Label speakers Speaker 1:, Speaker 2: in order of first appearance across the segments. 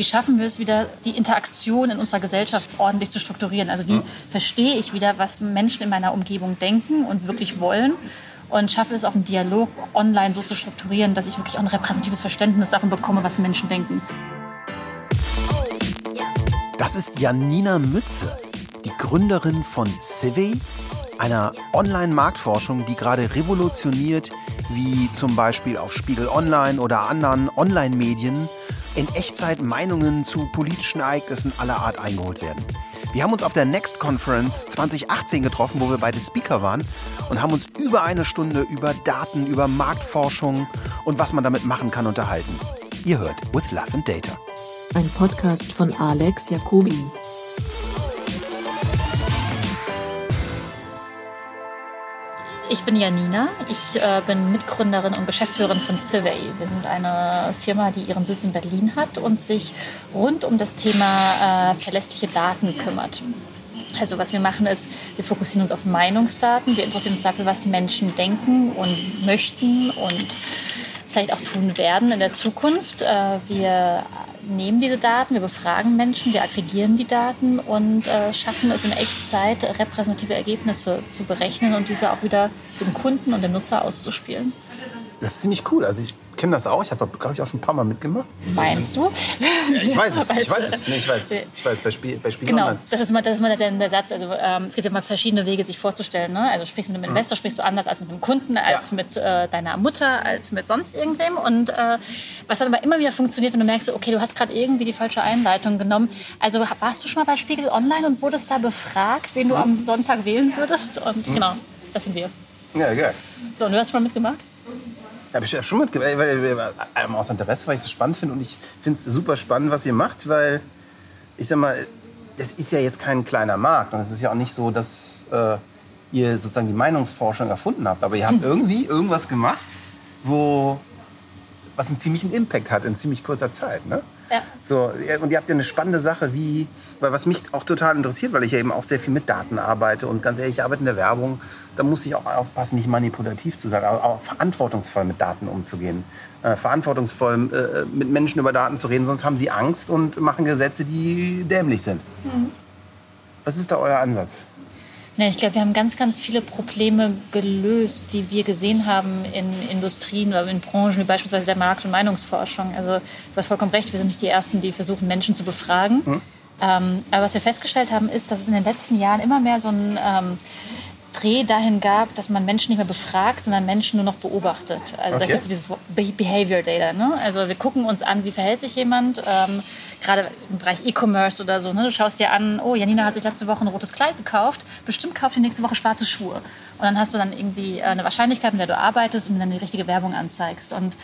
Speaker 1: wie schaffen wir es wieder, die Interaktion in unserer Gesellschaft ordentlich zu strukturieren? Also wie mhm. verstehe ich wieder, was Menschen in meiner Umgebung denken und wirklich wollen? Und schaffe es auch einen Dialog online so zu strukturieren, dass ich wirklich auch ein repräsentatives Verständnis davon bekomme, was Menschen denken.
Speaker 2: Das ist Janina Mütze, die Gründerin von Civey, einer Online-Marktforschung, die gerade revolutioniert, wie zum Beispiel auf Spiegel Online oder anderen Online-Medien in Echtzeit Meinungen zu politischen Ereignissen aller Art eingeholt werden. Wir haben uns auf der Next Conference 2018 getroffen, wo wir beide Speaker waren und haben uns über eine Stunde über Daten, über Marktforschung und was man damit machen kann unterhalten. Ihr hört With Love and Data.
Speaker 3: Ein Podcast von Alex Jacobi.
Speaker 1: Ich bin Janina. Ich äh, bin Mitgründerin und Geschäftsführerin von Civey. Wir sind eine Firma, die ihren Sitz in Berlin hat und sich rund um das Thema äh, verlässliche Daten kümmert. Also was wir machen ist, wir fokussieren uns auf Meinungsdaten. Wir interessieren uns dafür, was Menschen denken und möchten und vielleicht auch tun werden in der Zukunft. Äh, wir nehmen diese Daten, wir befragen Menschen, wir aggregieren die Daten und äh, schaffen es in Echtzeit, repräsentative Ergebnisse zu berechnen und diese auch wieder dem Kunden und dem Nutzer auszuspielen.
Speaker 2: Das ist ziemlich cool. Also ich kenne das auch. Ich habe, glaube ich, auch schon ein paar Mal mitgemacht.
Speaker 1: Meinst du?
Speaker 2: Ja, ich weiß es. Ich weiß es. Nee, ich weiß, ich weiß bei, Spiel, bei Spiel
Speaker 1: Genau, Online. das ist mal, das ist mal der, der Satz. Also ähm, es gibt ja mal verschiedene Wege, sich vorzustellen. Ne? Also sprichst du mit einem mhm. Investor, sprichst du anders als mit einem Kunden, als ja. mit äh, deiner Mutter, als mit sonst irgendwem. Und äh, was dann aber immer wieder funktioniert, wenn du merkst, okay, du hast gerade irgendwie die falsche Einleitung genommen. Also warst du schon mal bei Spiegel Online und wurdest da befragt, wen du mhm. am Sonntag wählen würdest? Und mhm. genau, das sind wir.
Speaker 2: Ja, geil.
Speaker 1: So, und du hast schon mal mitgemacht?
Speaker 2: Habe ich schon mitgemacht, weil, ähm, aus Interesse, weil ich das spannend finde. Und ich finde es super spannend, was ihr macht, weil ich sag mal, das ist ja jetzt kein kleiner Markt. Und es ist ja auch nicht so, dass äh, ihr sozusagen die Meinungsforschung erfunden habt. Aber ihr habt irgendwie irgendwas gemacht, wo was einen ziemlichen Impact hat in ziemlich kurzer Zeit. Ne?
Speaker 1: Ja.
Speaker 2: So, und ihr habt ja eine spannende Sache, wie, weil was mich auch total interessiert, weil ich ja eben auch sehr viel mit Daten arbeite und ganz ehrlich, ich arbeite in der Werbung, da muss ich auch aufpassen, nicht manipulativ zu sein, aber auch verantwortungsvoll mit Daten umzugehen. Äh, verantwortungsvoll äh, mit Menschen über Daten zu reden, sonst haben sie Angst und machen Gesetze, die dämlich sind. Mhm. Was ist da euer Ansatz?
Speaker 1: Ja, ich glaube, wir haben ganz, ganz viele Probleme gelöst, die wir gesehen haben in Industrien oder in Branchen, wie beispielsweise der Markt- und Meinungsforschung. Also du hast vollkommen recht, wir sind nicht die Ersten, die versuchen, Menschen zu befragen. Mhm. Ähm, aber was wir festgestellt haben, ist, dass es in den letzten Jahren immer mehr so ein ähm, Dreh dahin gab, dass man Menschen nicht mehr befragt, sondern Menschen nur noch beobachtet. Also okay. da gibt es dieses Behavior Data. Ne? Also wir gucken uns an, wie verhält sich jemand. Ähm, gerade im Bereich E-Commerce oder so, ne? du schaust dir an, oh, Janina hat sich letzte Woche ein rotes Kleid gekauft, bestimmt kauft sie nächste Woche schwarze Schuhe. Und dann hast du dann irgendwie äh, eine Wahrscheinlichkeit, mit der du arbeitest und dann die richtige Werbung anzeigst. Und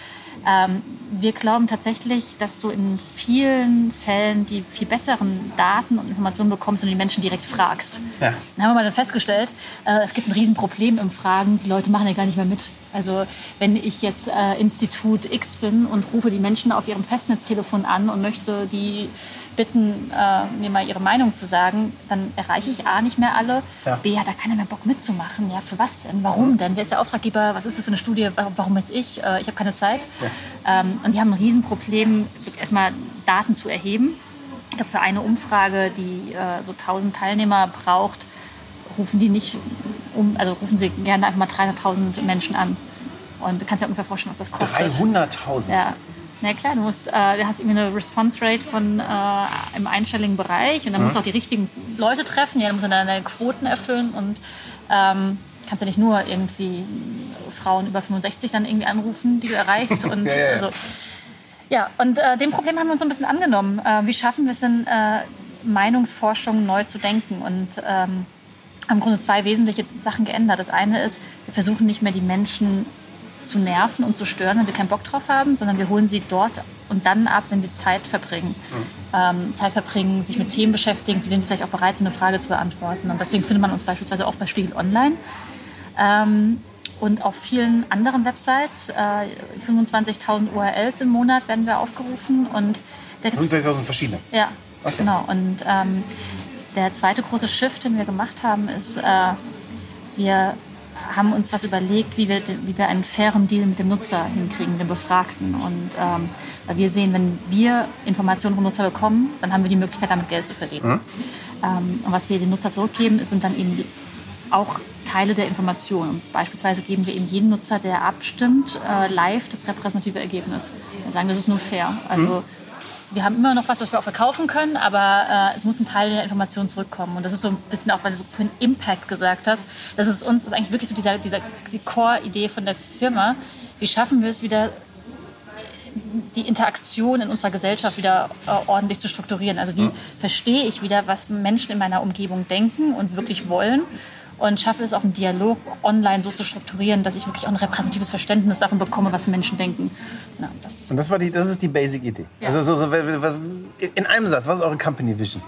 Speaker 1: ähm, wir glauben tatsächlich, dass du in vielen Fällen die viel besseren Daten und Informationen bekommst, du die Menschen direkt fragst. Ja. Dann haben wir mal dann festgestellt, äh, es gibt ein Riesenproblem im Fragen, die Leute machen ja gar nicht mehr mit. Also wenn ich jetzt äh, Institut X bin und rufe die Menschen auf ihrem Festnetztelefon an und möchte die bitten, äh, mir mal ihre Meinung zu sagen, dann erreiche ich A nicht mehr alle, ja. B hat da keiner mehr Bock mitzumachen. Ja, für was denn? Warum denn? Wer ist der Auftraggeber? Was ist das für eine Studie? Warum jetzt ich? Äh, ich habe keine Zeit. Ja. Ähm, und die haben ein Riesenproblem, erstmal Daten zu erheben. Ich glaube, für eine Umfrage, die äh, so 1000 Teilnehmer braucht, rufen die nicht um, also rufen sie gerne einfach mal 300.000 Menschen an. Und du kannst dir ungefähr vorstellen, was das kostet.
Speaker 2: 300.000?
Speaker 1: Ja. Na klar, du musst, äh, du hast irgendwie eine Response Rate von äh, im einstelligen Bereich und dann mhm. musst du auch die richtigen Leute treffen. Ja, dann musst du deine Quoten erfüllen und ähm, kannst ja nicht nur irgendwie Frauen über 65 dann irgendwie anrufen, die du erreichst. Und, ja, ja. Also, ja, und äh, dem Problem haben wir uns so ein bisschen angenommen. Äh, wie schaffen wir es denn, äh, Meinungsforschung neu zu denken? Und ähm, haben im Grunde zwei wesentliche Sachen geändert. Das eine ist, wir versuchen nicht mehr die Menschen zu nerven und zu stören, wenn sie keinen Bock drauf haben, sondern wir holen sie dort und dann ab, wenn sie Zeit verbringen. Mhm. Ähm, Zeit verbringen, sich mit Themen beschäftigen, zu denen sie vielleicht auch bereit sind, eine Frage zu beantworten. Und deswegen findet man uns beispielsweise oft bei Spiegel Online. Ähm, und auf vielen anderen Websites, äh, 25.000 URLs im Monat werden wir aufgerufen.
Speaker 2: 25.000 verschiedene?
Speaker 1: Ja, okay. genau. Und ähm, der zweite große Shift, den wir gemacht haben, ist, äh, wir haben uns was überlegt, wie wir, wie wir einen fairen Deal mit dem Nutzer hinkriegen, dem Befragten. Und ähm, weil wir sehen, wenn wir Informationen vom Nutzer bekommen, dann haben wir die Möglichkeit, damit Geld zu verdienen. Mhm. Ähm, und was wir dem Nutzer zurückgeben, sind dann eben auch Teile der Informationen. Beispielsweise geben wir eben jedem Nutzer, der abstimmt, äh, live das repräsentative Ergebnis. Wir sagen, das ist nur fair. Also mhm wir haben immer noch was, was wir auch verkaufen können, aber äh, es muss ein Teil der Information zurückkommen. Und das ist so ein bisschen auch, weil du vorhin Impact gesagt hast. Das ist uns das ist eigentlich wirklich so dieser, dieser, die Core-Idee von der Firma. Wie schaffen wir es wieder, die Interaktion in unserer Gesellschaft wieder äh, ordentlich zu strukturieren? Also wie ja. verstehe ich wieder, was Menschen in meiner Umgebung denken und wirklich wollen? Und schaffe es auch einen Dialog online so zu strukturieren, dass ich wirklich auch ein repräsentatives Verständnis davon bekomme, was Menschen denken.
Speaker 2: Na, das und das, war die, das ist die Basic-Idee. Ja. Also so, so, in einem Satz, was ist eure Company Vision?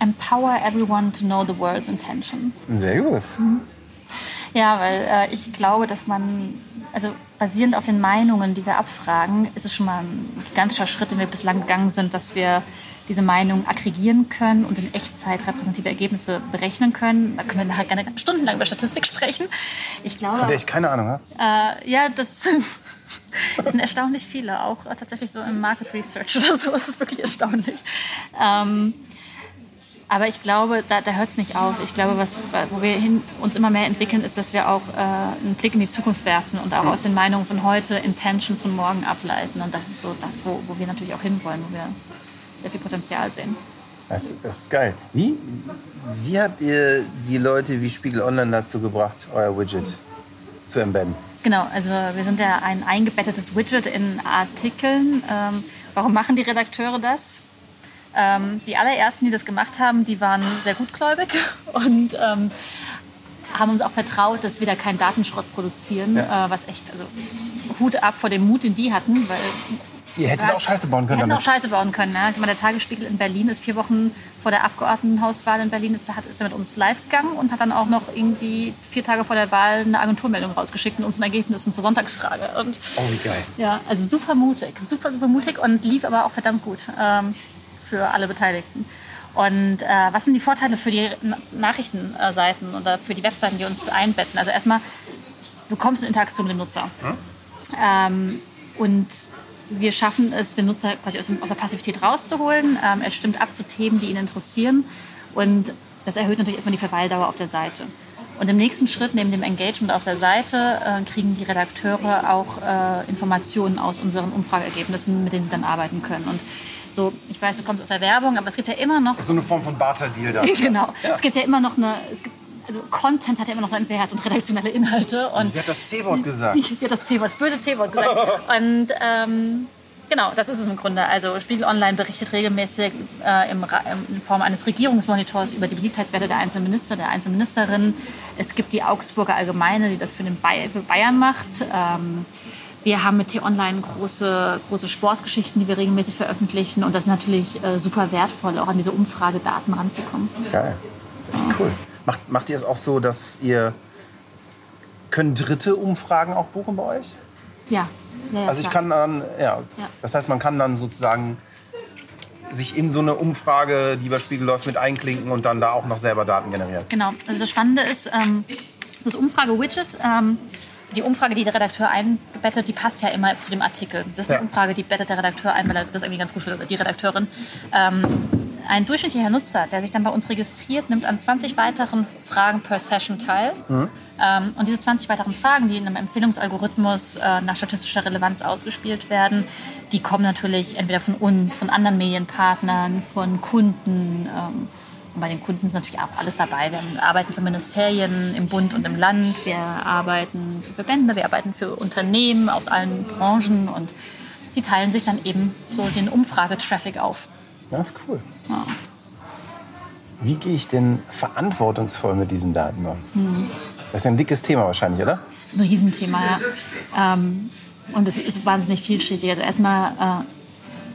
Speaker 1: Empower everyone to know the world's intention.
Speaker 2: Sehr gut. Mhm.
Speaker 1: Ja, weil äh, ich glaube, dass man, also basierend auf den Meinungen, die wir abfragen, ist es schon mal ein gigantischer Schritt, den wir bislang gegangen sind, dass wir diese Meinung aggregieren können und in Echtzeit repräsentative Ergebnisse berechnen können. Da können wir nachher gerne stundenlang über Statistik sprechen.
Speaker 2: Ich glaube, Von der ich keine Ahnung habe.
Speaker 1: Äh, ja, das, das sind erstaunlich viele, auch tatsächlich so im Market Research oder so. Das ist wirklich erstaunlich. Ähm, aber ich glaube, da, da hört es nicht auf. Ich glaube, was, wo wir hin, uns immer mehr entwickeln, ist, dass wir auch äh, einen Blick in die Zukunft werfen und auch aus den Meinungen von heute Intentions von morgen ableiten. Und das ist so das, wo, wo wir natürlich auch hinwollen, wo wir sehr viel Potenzial sehen.
Speaker 2: Das, das ist geil. Wie, wie habt ihr die Leute wie Spiegel Online dazu gebracht, euer Widget zu embedden?
Speaker 1: Genau, also wir sind ja ein eingebettetes Widget in Artikeln. Ähm, warum machen die Redakteure das? Ähm, die allerersten, die das gemacht haben, die waren sehr gutgläubig und ähm, haben uns auch vertraut, dass wir da keinen Datenschrott produzieren, ja. äh, was echt, also Hut ab vor dem Mut, den die hatten, weil
Speaker 2: Ihr hättet auch Scheiße bauen können.
Speaker 1: Wir hätten auch Scheiße bauen können. Ne? Also der Tagesspiegel in Berlin ist vier Wochen vor der Abgeordnetenhauswahl in Berlin ist, ist er mit uns live gegangen und hat dann auch noch irgendwie vier Tage vor der Wahl eine Agenturmeldung rausgeschickt mit unseren Ergebnissen zur Sonntagsfrage. Und,
Speaker 2: oh, wie geil.
Speaker 1: Ja, also super mutig, super, super mutig und lief aber auch verdammt gut ähm, für alle Beteiligten. Und äh, was sind die Vorteile für die Nachrichtenseiten oder für die Webseiten, die uns einbetten? Also erstmal, du kommst in Interaktion mit dem Nutzer. Hm? Ähm, und wir schaffen es, den Nutzer quasi aus, der Passivität rauszuholen. Ähm, er stimmt ab zu Themen, die ihn interessieren. Und das erhöht natürlich erstmal die Verweildauer auf der Seite. Und im nächsten Schritt, neben dem Engagement auf der Seite, äh, kriegen die Redakteure auch äh, Informationen aus unseren Umfrageergebnissen, mit denen sie dann arbeiten können. Und so, ich weiß, du kommst aus der Werbung, aber es gibt ja immer noch.
Speaker 2: So eine Form von Barter-Deal da.
Speaker 1: genau. Ja. Es gibt ja immer noch eine. Also Content hat ja immer noch seinen Wert und redaktionelle Inhalte. Und
Speaker 2: sie hat das C-Wort gesagt.
Speaker 1: Sie hat das C-Wort, das böse C-Wort gesagt. und ähm, Genau, das ist es im Grunde. Also Spiegel Online berichtet regelmäßig äh, im, in Form eines Regierungsmonitors über die Beliebtheitswerte der einzelnen Minister, der einzelnen Ministerin. Es gibt die Augsburger Allgemeine, die das für, den Bay für Bayern macht. Ähm, wir haben mit T-Online große, große Sportgeschichten, die wir regelmäßig veröffentlichen. Und das ist natürlich äh, super wertvoll, auch an diese Umfragedaten ranzukommen.
Speaker 2: Geil, das ist echt cool. Macht, macht ihr es auch so, dass ihr... Können Dritte Umfragen auch buchen bei euch?
Speaker 1: Ja, ja,
Speaker 2: also ich kann dann, ja, das heißt, man kann dann sozusagen sich in so eine Umfrage, die über Spiegel läuft, mit einklinken und dann da auch noch selber Daten generieren.
Speaker 1: Genau. Also das Spannende ist, ähm, das Umfrage-Widget, ähm, die Umfrage, die der Redakteur einbettet, die passt ja immer zu dem Artikel. Das ist eine ja. Umfrage, die bettet der Redakteur ein, weil er das irgendwie ganz gut für die Redakteurin. Ähm, ein durchschnittlicher Nutzer, der sich dann bei uns registriert, nimmt an 20 weiteren Fragen per Session teil. Mhm. Ähm, und diese 20 weiteren Fragen, die in einem Empfehlungsalgorithmus äh, nach statistischer Relevanz ausgespielt werden, die kommen natürlich entweder von uns, von anderen Medienpartnern, von Kunden. Ähm, und bei den Kunden ist natürlich auch alles dabei. Wir arbeiten für Ministerien im Bund und im Land, wir arbeiten für Verbände, wir arbeiten für Unternehmen aus allen Branchen und die teilen sich dann eben so den Umfragetraffic auf.
Speaker 2: Das ist cool. Ja. Wie gehe ich denn verantwortungsvoll mit diesen Daten um? Mhm. Das ist ein dickes Thema wahrscheinlich, oder?
Speaker 1: Das ist ein Riesenthema, ja. Ähm, und es ist wahnsinnig vielschichtig. Also erstmal äh,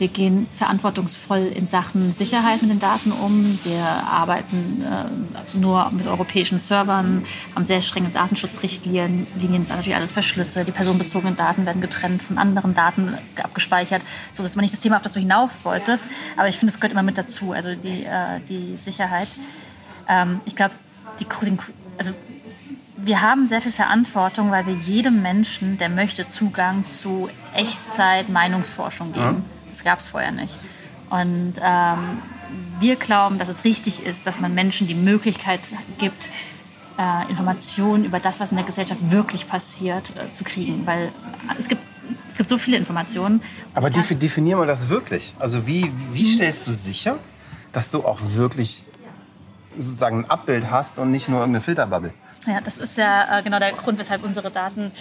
Speaker 1: wir gehen verantwortungsvoll in Sachen Sicherheit mit den Daten um. Wir arbeiten äh, nur mit europäischen Servern, haben sehr strenge Datenschutzrichtlinien. Linien ist natürlich alles verschlüsselt. Die personenbezogenen Daten werden getrennt von anderen Daten abgespeichert. So, das war nicht das Thema, auf das du hinaus wolltest. Aber ich finde, es gehört immer mit dazu, also die, äh, die Sicherheit. Ähm, ich glaube, also wir haben sehr viel Verantwortung, weil wir jedem Menschen, der möchte, Zugang zu Echtzeit-Meinungsforschung geben. Mhm. Das gab es vorher nicht. Und ähm, wir glauben, dass es richtig ist, dass man Menschen die Möglichkeit gibt, äh, Informationen über das, was in der Gesellschaft wirklich passiert, äh, zu kriegen. Weil es gibt, es gibt so viele Informationen.
Speaker 2: Aber definier mal das wirklich. Also wie, wie stellst du sicher, dass du auch wirklich sozusagen ein Abbild hast und nicht nur irgendeine Filterbubble?
Speaker 1: Ja, das ist ja äh, genau der Grund, weshalb unsere Daten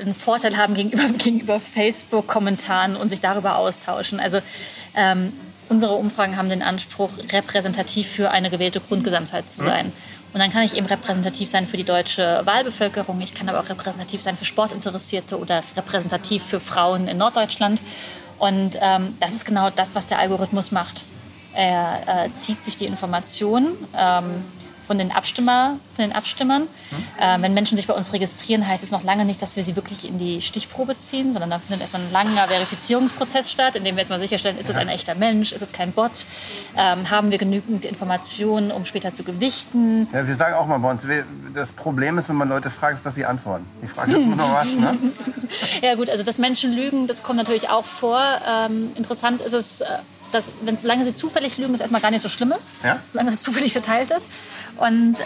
Speaker 1: einen Vorteil haben gegenüber, gegenüber Facebook-Kommentaren und sich darüber austauschen. Also ähm, unsere Umfragen haben den Anspruch, repräsentativ für eine gewählte Grundgesamtheit zu sein. Mhm. Und dann kann ich eben repräsentativ sein für die deutsche Wahlbevölkerung. Ich kann aber auch repräsentativ sein für Sportinteressierte oder repräsentativ für Frauen in Norddeutschland. Und ähm, das ist genau das, was der Algorithmus macht. Er äh, zieht sich die Informationen. Ähm, von den, Abstimmer, von den Abstimmern. Mhm. Äh, wenn Menschen sich bei uns registrieren, heißt es noch lange nicht, dass wir sie wirklich in die Stichprobe ziehen, sondern da findet erstmal ein langer Verifizierungsprozess statt, in dem wir jetzt mal sicherstellen, ist es ein echter Mensch, ist es kein Bot, ähm, haben wir genügend Informationen, um später zu gewichten.
Speaker 2: Ja, wir sagen auch mal bei uns, das Problem ist, wenn man Leute fragt, dass sie antworten. Die Frage ist immer noch was, ne?
Speaker 1: ja gut, also dass Menschen lügen, das kommt natürlich auch vor. Ähm, interessant ist es, äh, dass, wenn, solange sie zufällig lügen, das erstmal gar nicht so schlimm ist, ja? solange es zufällig verteilt ist. Und äh,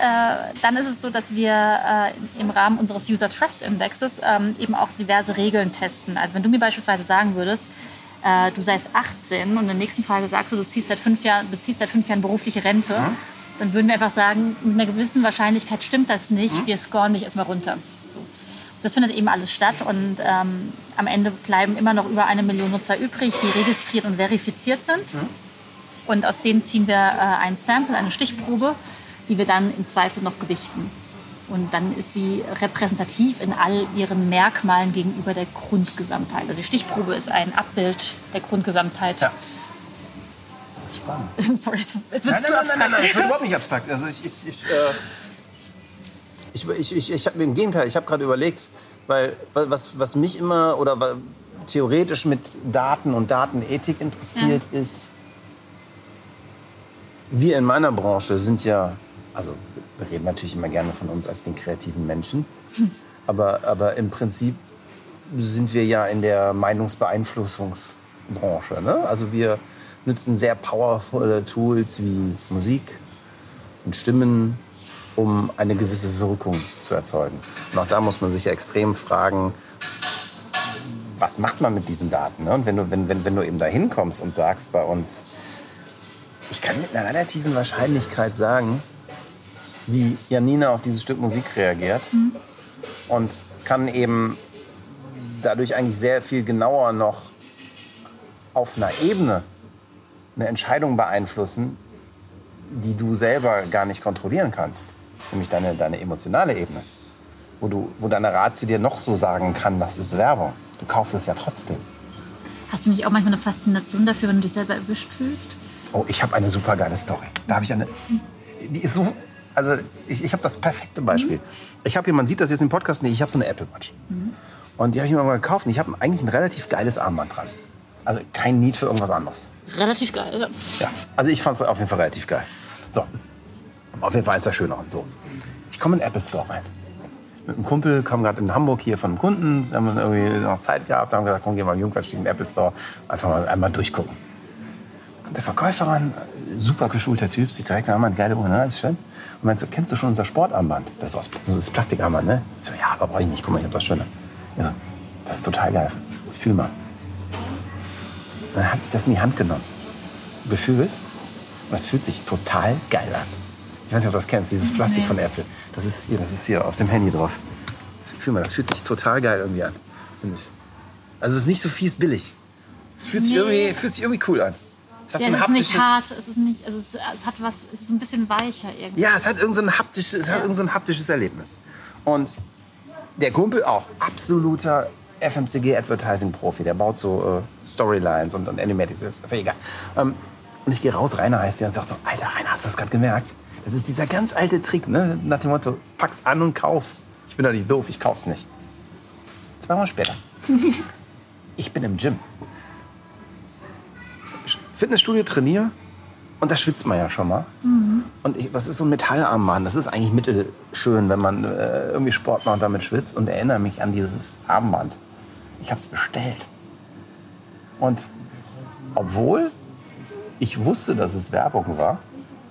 Speaker 1: dann ist es so, dass wir äh, im Rahmen unseres User Trust Indexes ähm, eben auch diverse Regeln testen. Also wenn du mir beispielsweise sagen würdest, äh, du seist 18 und in der nächsten Frage sagst du, du ziehst seit fünf Jahren, beziehst seit fünf Jahren berufliche Rente, mhm. dann würden wir einfach sagen, mit einer gewissen Wahrscheinlichkeit stimmt das nicht, mhm. wir scoren dich erstmal runter. Das findet eben alles statt und ähm, am Ende bleiben immer noch über eine Million Nutzer übrig, die registriert und verifiziert sind. Mhm. Und aus denen ziehen wir äh, ein Sample, eine Stichprobe, die wir dann im Zweifel noch gewichten. Und dann ist sie repräsentativ in all ihren Merkmalen gegenüber der Grundgesamtheit. Also die Stichprobe ist ein Abbild der Grundgesamtheit. Ja.
Speaker 2: Spannend. Sorry, es wird zu abstrakt. Nein, nein, nein, es wird überhaupt nicht abstrakt. Also ich, ich, ich äh ich, ich, ich, ich habe im Gegenteil, ich habe gerade überlegt, weil was, was mich immer oder theoretisch mit Daten und Datenethik interessiert, ja. ist, wir in meiner Branche sind ja, also wir reden natürlich immer gerne von uns als den kreativen Menschen, hm. aber, aber im Prinzip sind wir ja in der Meinungsbeeinflussungsbranche. Ne? Also wir nutzen sehr powervolle Tools wie Musik und Stimmen um eine gewisse Wirkung zu erzeugen. Und auch da muss man sich extrem fragen, was macht man mit diesen Daten? Ne? Und wenn du, wenn, wenn, wenn du eben da hinkommst und sagst bei uns, ich kann mit einer relativen Wahrscheinlichkeit sagen, wie Janina auf dieses Stück Musik reagiert mhm. und kann eben dadurch eigentlich sehr viel genauer noch auf einer Ebene eine Entscheidung beeinflussen, die du selber gar nicht kontrollieren kannst nämlich deine, deine emotionale Ebene, wo, du, wo deine Ratio dir noch so sagen kann, das ist Werbung. Du kaufst es ja trotzdem.
Speaker 1: Hast du nicht auch manchmal eine Faszination dafür, wenn du dich selber erwischt fühlst?
Speaker 2: Oh, ich habe eine super geile Story. Da habe ich eine. Die ist so. Also, ich, ich habe das perfekte Beispiel. Mhm. Ich habe hier, man sieht das jetzt im Podcast nicht, ich habe so eine Apple Watch. Mhm. Und die habe ich mir mal gekauft und ich habe eigentlich ein relativ geiles Armband dran. Also kein Need für irgendwas anderes.
Speaker 1: Relativ geil, ja.
Speaker 2: Ja, also ich fand es auf jeden Fall relativ geil. So, auf jeden Fall ist das schöner so. Ich komme in den Apple Store rein. Mit einem Kumpel, kam gerade in Hamburg hier von einem Kunden, da haben wir irgendwie noch Zeit gehabt, haben gesagt, komm, geh mal in Jungfernstieg in den Apple Store, einfach mal einmal durchgucken. Kommt der Verkäufer ran, super geschulter Typ, sieht direkt an, geile Uhr, ne? Alles schön. Und meint so, kennst du schon unser Sportarmband? Das ist so das Plastikarmband, ne? Ich so, ja, aber brauche ich nicht, guck mal, ich hab das Schöne. Ich so, das ist total geil, fühl mal. Dann habe ich das in die Hand genommen, gefühlt, und das fühlt sich total geil an. Ich weiß nicht, ob du das kennst, dieses Plastik von Apple. Das ist, hier, das ist hier auf dem Handy drauf. Fühl mal, das fühlt sich total geil irgendwie an, finde ich. Also es ist nicht so fies billig. Es fühlt, nee. sich, irgendwie, fühlt sich irgendwie cool an.
Speaker 1: Es hat ja, so ein es ist nicht hart, es ist nicht, also es, es, hat was, es ist ein bisschen weicher irgendwie.
Speaker 2: Ja, es hat irgendein so haptisches, es hat irgend so ein haptisches Erlebnis. Und der Kumpel auch absoluter FMCG-Advertising-Profi. Der baut so äh, Storylines und, und Animatics, ist egal. Ähm, und ich gehe raus, Rainer heißt der, und sag so, Alter, Rainer, hast du das gerade gemerkt? Das ist dieser ganz alte Trick, ne? nach dem Motto, pack's an und kauf's. Ich bin doch nicht doof, ich kauf's nicht. Zwei Wochen später. ich bin im Gym. Fitnessstudio trainiere Und da schwitzt man ja schon mal. Und ich, das ist so ein Metallarmband. Das ist eigentlich mittelschön, wenn man äh, irgendwie Sport macht und damit schwitzt. Und erinnere mich an dieses Armband. Ich habe es bestellt. Und obwohl ich wusste, dass es Werbung war,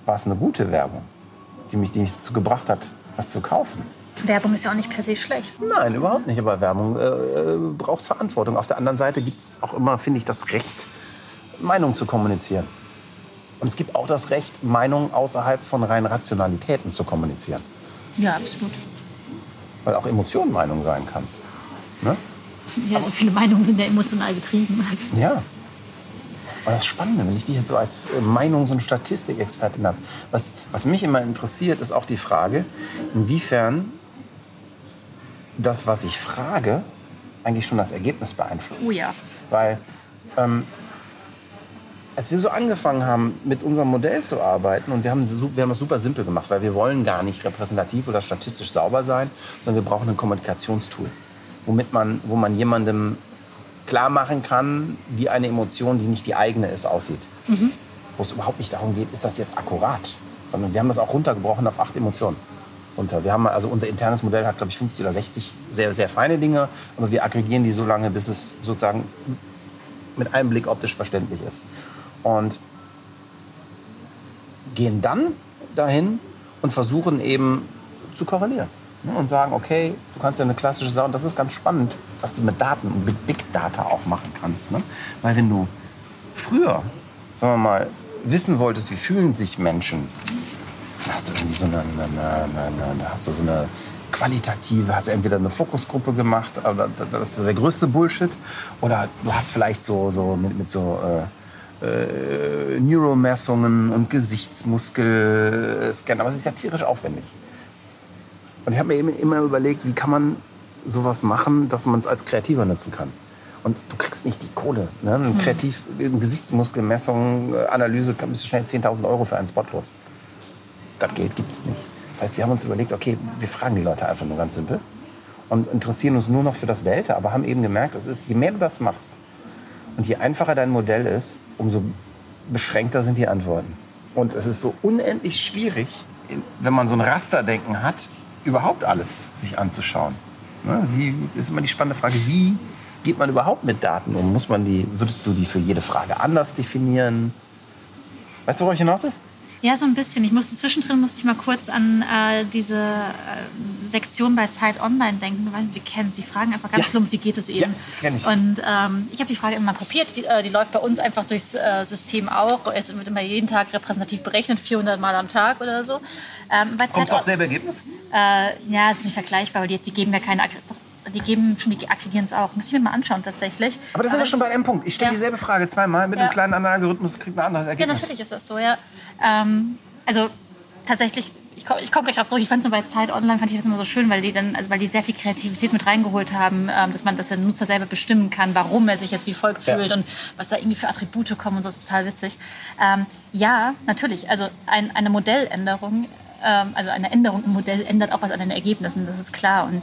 Speaker 2: war es eine gute Werbung, die mich, die mich dazu gebracht hat, das zu kaufen.
Speaker 1: Werbung ist ja auch nicht per se schlecht.
Speaker 2: Nein, überhaupt nicht. Aber Werbung äh, braucht Verantwortung. Auf der anderen Seite gibt es auch immer, finde ich, das Recht, Meinung zu kommunizieren. Und es gibt auch das Recht, Meinungen außerhalb von reinen Rationalitäten zu kommunizieren.
Speaker 1: Ja, absolut.
Speaker 2: Weil auch Emotion Meinung sein kann. Ne?
Speaker 1: Ja, so viele Meinungen sind ja emotional getrieben. Also,
Speaker 2: Ja. Aber das Spannende, wenn ich die jetzt so als äh, Meinungs- und Statistikexpertin habe, was, was mich immer interessiert, ist auch die Frage, inwiefern das, was ich frage, eigentlich schon das Ergebnis beeinflusst.
Speaker 1: oh ja.
Speaker 2: Weil ähm, als wir so angefangen haben, mit unserem Modell zu arbeiten, und wir haben, wir haben das super simpel gemacht, weil wir wollen gar nicht repräsentativ oder statistisch sauber sein, sondern wir brauchen ein Kommunikationstool, womit man, wo man jemandem klar machen kann, wie eine Emotion, die nicht die eigene ist, aussieht. Wo es überhaupt nicht darum geht, ist das jetzt akkurat, sondern wir haben das auch runtergebrochen auf acht Emotionen. Runter. Wir haben also unser internes Modell hat, glaube ich, 50 oder 60 sehr, sehr feine Dinge, aber wir aggregieren die so lange, bis es sozusagen mit einem Blick optisch verständlich ist. Und gehen dann dahin und versuchen eben zu korrelieren. Ne, Und sagen, okay, du kannst ja eine klassische Sache, und das ist ganz spannend, was du mit Daten und mit Big Data auch machen kannst. Ne? Weil wenn du früher, sagen wir mal, wissen wolltest, wie fühlen sich Menschen, hast du irgendwie so eine, eine, eine, hast du so eine qualitative, hast entweder eine Fokusgruppe gemacht, aber das ist der größte Bullshit, oder du hast vielleicht so, so mit, mit so äh, äh, Neuromessungen und Gesichtsmuskelscan, aber es ist ja tierisch aufwendig. Und ich habe mir eben immer überlegt, wie kann man sowas machen, dass man es als Kreativer nutzen kann. Und du kriegst nicht die Kohle. Ne? Eine Kreativ, eine Gesichtsmuskelmessung, äh, Analyse, bist du schnell 10.000 Euro für einen Spot los. Das Geld gibt es nicht. Das heißt, wir haben uns überlegt, okay, wir fragen die Leute einfach nur ganz simpel und interessieren uns nur noch für das Delta, aber haben eben gemerkt, es ist, je mehr du das machst und je einfacher dein Modell ist, umso beschränkter sind die Antworten. Und es ist so unendlich schwierig, wenn man so ein Rasterdenken hat, überhaupt alles sich anzuschauen. Ne? Wie, das ist immer die spannende Frage, wie geht man überhaupt mit Daten um? Muss man die, würdest du die für jede Frage anders definieren? Weißt du, worauf ich hinaus will?
Speaker 1: Ja, so ein bisschen. Ich musste zwischendrin musste ich mal kurz an äh, diese äh, Sektion bei Zeit Online denken. Ich weiß nicht, ob du die kennst. Die fragen einfach ganz
Speaker 2: Ja.
Speaker 1: plump, wie geht es Ihnen?
Speaker 2: Ja, kenn ich.
Speaker 1: Und ähm, ich habe die Frage immer gruppiert. Die, äh, die läuft bei uns einfach durchs äh, System auch. Es wird immer jeden Tag repräsentativ berechnet, 400 Mal am Tag oder so. Ähm, Zeit
Speaker 2: du auf selbe Ergebnis?
Speaker 1: äh, ja, ist nicht vergleichbar, weil die, die geben ja keine Aggre die geben schon, die aggregieren es auch. Muss ich mir mal anschauen tatsächlich.
Speaker 2: Aber da sind wir schon bei einem Punkt. Ich stelle
Speaker 1: Ja.
Speaker 2: dieselbe Frage zweimal mit
Speaker 1: Ja.
Speaker 2: einem kleinen anderen Algorithmus und kriege ein anderes
Speaker 1: Ja,
Speaker 2: Ergebnis.
Speaker 1: natürlich ist das so, ja. Ähm, also tatsächlich, ich komme komm gleich drauf zurück. Ich fand es bei Zeit Online fand ich das immer so schön, weil die dann, also weil die sehr viel Kreativität mit reingeholt haben, ähm, dass man, dass der Nutzer selber bestimmen kann, warum er sich jetzt wie folgt
Speaker 2: Ja.
Speaker 1: fühlt und was da irgendwie für Attribute kommen und so. Das ist total witzig. Ähm, ja, natürlich. Also ein, eine Modelländerung, ähm, also eine Änderung im Modell ändert auch was an den Ergebnissen. Das ist klar und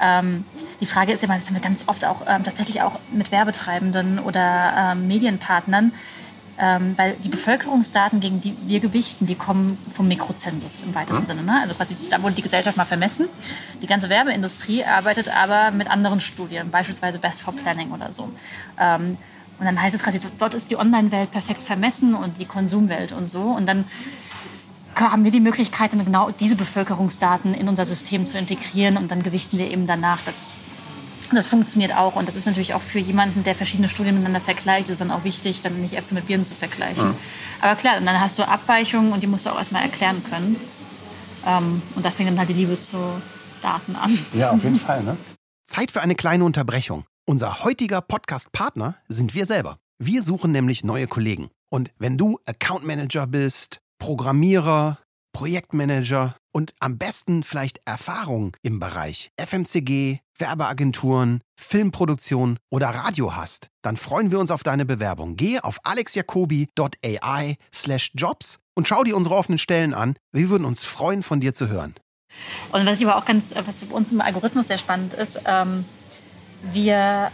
Speaker 1: ähm, die Frage ist immer, das haben wir ganz oft auch ähm, tatsächlich auch mit Werbetreibenden oder ähm, Medienpartnern, ähm, weil die Bevölkerungsdaten, gegen die wir gewichten, die kommen vom Mikrozensus im weitesten Sinne. Ne? Also quasi, da wurde die Gesellschaft mal vermessen. Die ganze Werbeindustrie arbeitet aber mit anderen Studien, beispielsweise Best for Planning oder so. Ähm, und dann heißt es quasi, dort ist die Online-Welt perfekt vermessen und die Konsumwelt und so. Und dann haben wir die Möglichkeit, dann genau diese Bevölkerungsdaten in unser System zu integrieren und dann gewichten wir eben danach. Das, das funktioniert auch und das ist natürlich auch für jemanden, der verschiedene Studien miteinander vergleicht, ist dann auch wichtig, dann nicht Äpfel mit Birnen zu vergleichen. Aber klar, und dann hast du Abweichungen und die musst du auch erstmal erklären können. Ähm, und da fängt dann halt die Liebe zu Daten an.
Speaker 2: Ja, auf jeden Fall. Ne?
Speaker 4: Zeit für eine kleine Unterbrechung. Unser heutiger Podcast-Partner sind wir selber. Wir suchen nämlich neue Kollegen. Und wenn du Account Manager bist, Programmierer, Projektmanager und am besten vielleicht Erfahrung im Bereich FMCG, Werbeagenturen, Filmproduktion oder Radio hast, dann freuen wir uns auf deine Bewerbung. Gehe auf alexjacobi.ai slash jobs und schau dir unsere offenen Stellen an. Wir würden uns freuen, von dir zu hören.
Speaker 1: Und was ich aber auch ganz, was für uns im Algorithmus sehr spannend ist, ähm, wir,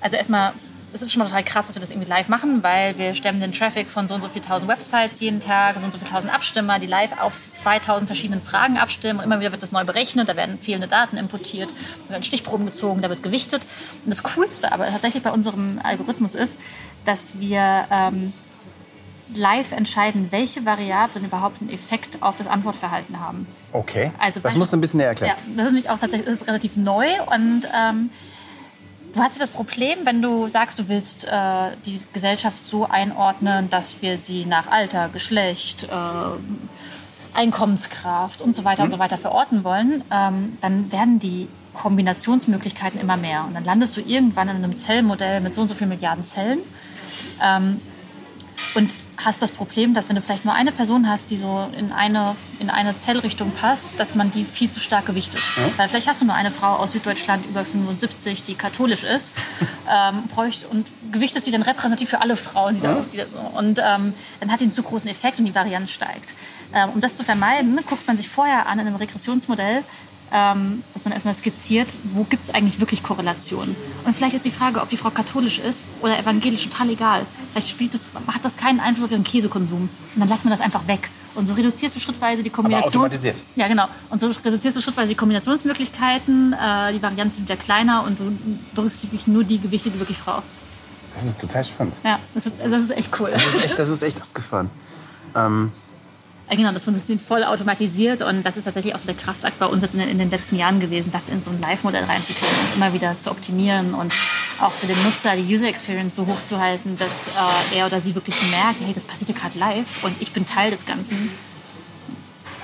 Speaker 1: also erstmal es ist schon mal total krass, dass wir das irgendwie live machen, weil wir stemmen den Traffic von so und so viel tausend Websites jeden Tag, so und so viel tausend Abstimmer, die live auf 2000 verschiedenen Fragen abstimmen. Und immer wieder wird das neu berechnet, da werden fehlende Daten importiert, da werden Stichproben gezogen, da wird gewichtet. Und das Coolste aber tatsächlich bei unserem Algorithmus ist, dass wir ähm, live entscheiden, welche Variablen überhaupt einen Effekt auf das Antwortverhalten haben.
Speaker 2: Okay.
Speaker 1: Also
Speaker 2: das musst du ein bisschen näher erklären.
Speaker 1: Ja, das ist nämlich auch tatsächlich relativ neu und ähm, du hast ja das Problem, wenn du sagst, du willst äh, die Gesellschaft so einordnen, dass wir sie nach Alter, Geschlecht, äh, Einkommenskraft und so weiter und so weiter verorten wollen, ähm, dann werden die Kombinationsmöglichkeiten immer mehr. Und dann landest du irgendwann in einem Zellmodell mit so und so vielen Milliarden Zellen. Ähm, und hast das Problem, dass wenn du vielleicht nur eine Person hast, die so in eine, in eine Zellrichtung passt, dass man die viel zu stark gewichtet. Weil vielleicht hast du nur eine Frau aus Süddeutschland über 75, die katholisch ist ähm, bräucht, und gewichtest die dann repräsentativ für alle Frauen. Die da, die da so. Und ähm, dann hat die einen zu großen Effekt und die Varianz steigt. Ähm, um das zu vermeiden, guckt man sich vorher an in einem Regressionsmodell, ähm, dass man erstmal skizziert, wo gibt es eigentlich wirklich Korrelationen. Und vielleicht ist die Frage, ob die Frau katholisch ist oder evangelisch, total egal. Vielleicht spielt das, hat das keinen Einfluss auf ihren Käsekonsum. Und dann lassen wir das einfach weg. Und so reduzierst du schrittweise die Kombination.
Speaker 2: automatisiert.
Speaker 1: Ja, genau. Und so reduzierst du schrittweise die Kombinationsmöglichkeiten, äh, die Varianz wird wieder kleiner und du berücksichtigst nur die Gewichte, die du wirklich brauchst.
Speaker 2: Das ist total spannend.
Speaker 1: Ja, das ist, das ist echt cool.
Speaker 2: Das ist echt, das ist echt abgefahren. Ähm,
Speaker 1: genau, das funktioniert voll automatisiert und das ist tatsächlich auch so der Kraftakt bei uns jetzt in den, in den letzten Jahren gewesen, das in so ein Live-Modell reinzukriegen und immer wieder zu optimieren und auch für den Nutzer die User Experience so hoch zu halten, dass äh, er oder sie wirklich merkt, hey, das passiert ja gerade live und ich bin Teil des Ganzen.